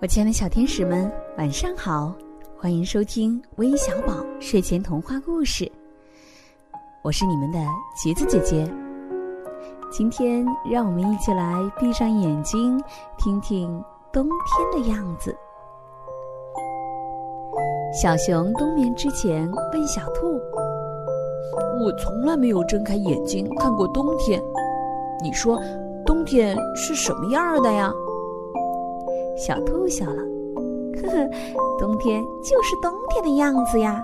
我亲爱的小天使们，晚上好！欢迎收听微小宝睡前童话故事。我是你们的橘子姐姐。今天让我们一起来闭上眼睛，听听冬天的样子。小熊冬眠之前问小兔：“我从来没有睁开眼睛看过冬天，你说冬天是什么样的呀？”小兔笑了，呵呵，冬天就是冬天的样子呀。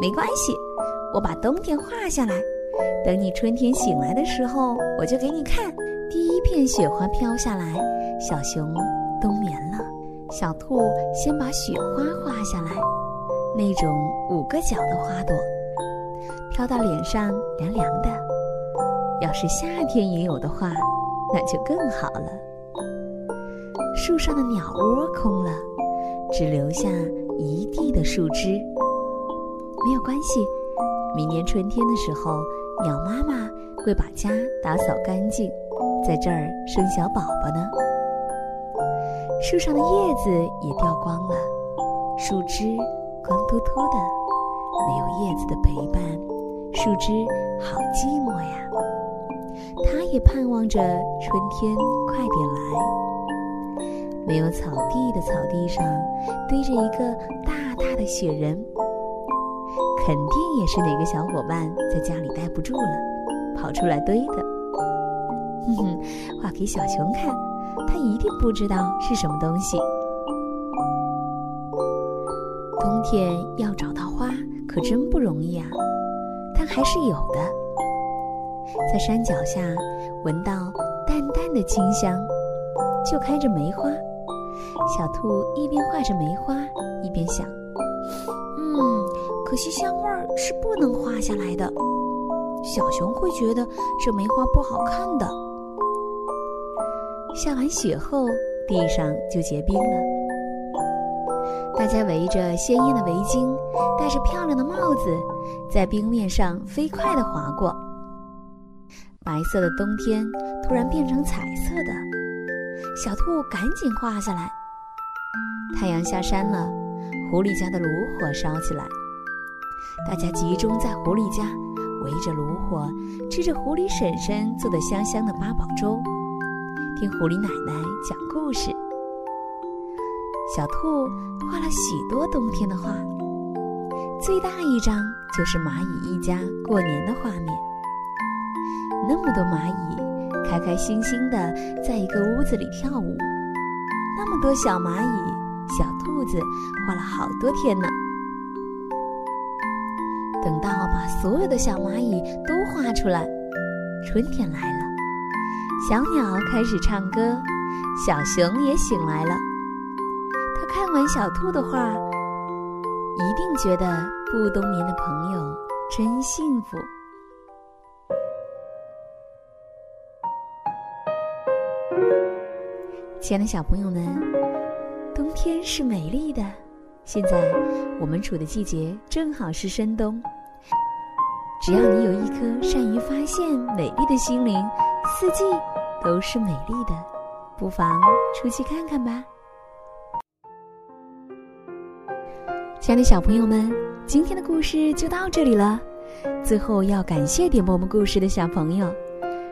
没关系，我把冬天画下来，等你春天醒来的时候，我就给你看。第一片雪花飘下来，小熊冬眠了。小兔先把雪花画下来，那种五个角的花朵，飘到脸上凉凉的。要是夏天也有的话，那就更好了。树上的鸟窝空了，只留下一地的树枝。没有关系，明年春天的时候，鸟妈妈会把家打扫干净，在这儿生小宝宝呢。树上的叶子也掉光了，树枝光秃秃的，没有叶子的陪伴，树枝好寂寞呀。它也盼望着春天快点来。没有草地的草地上堆着一个大大的雪人，肯定也是哪个小伙伴在家里待不住了，跑出来堆的。哼哼，画给小熊看，他一定不知道是什么东西。冬天要找到花可真不容易啊，但还是有的。在山脚下闻到淡淡的清香，就开着梅花。小兔一边画着梅花，一边想：“嗯，可惜香味儿是不能画下来的。小熊会觉得这梅花不好看的。”下完雪后，地上就结冰了。大家围着鲜艳的围巾，戴着漂亮的帽子，在冰面上飞快地划过。白色的冬天突然变成彩色的，小兔赶紧画下来。太阳下山了，狐狸家的炉火烧起来。大家集中在狐狸家，围着炉火，吃着狐狸婶婶做的香香的八宝粥，听狐狸奶奶讲故事。小兔画了许多冬天的画，最大一张就是蚂蚁一家过年的画面。那么多蚂蚁，开开心心的在一个屋子里跳舞。那么多小蚂蚁。小兔子画了好多天呢。等到把所有的小蚂蚁都画出来，春天来了，小鸟开始唱歌，小熊也醒来了。他看完小兔的画，一定觉得不冬眠的朋友真幸福。亲爱的小朋友们。冬天是美丽的，现在我们处的季节正好是深冬。只要你有一颗善于发现美丽的心灵，四季都是美丽的，不妨出去看看吧。亲爱的小朋友们，今天的故事就到这里了。最后要感谢点播我们故事的小朋友，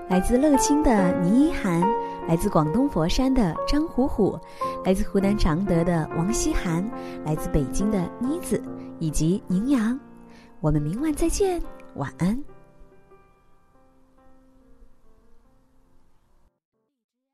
来自乐清的倪一涵。来自广东佛山的张虎虎，来自湖南常德的王希涵，来自北京的妮子以及宁阳，我们明晚再见，晚安。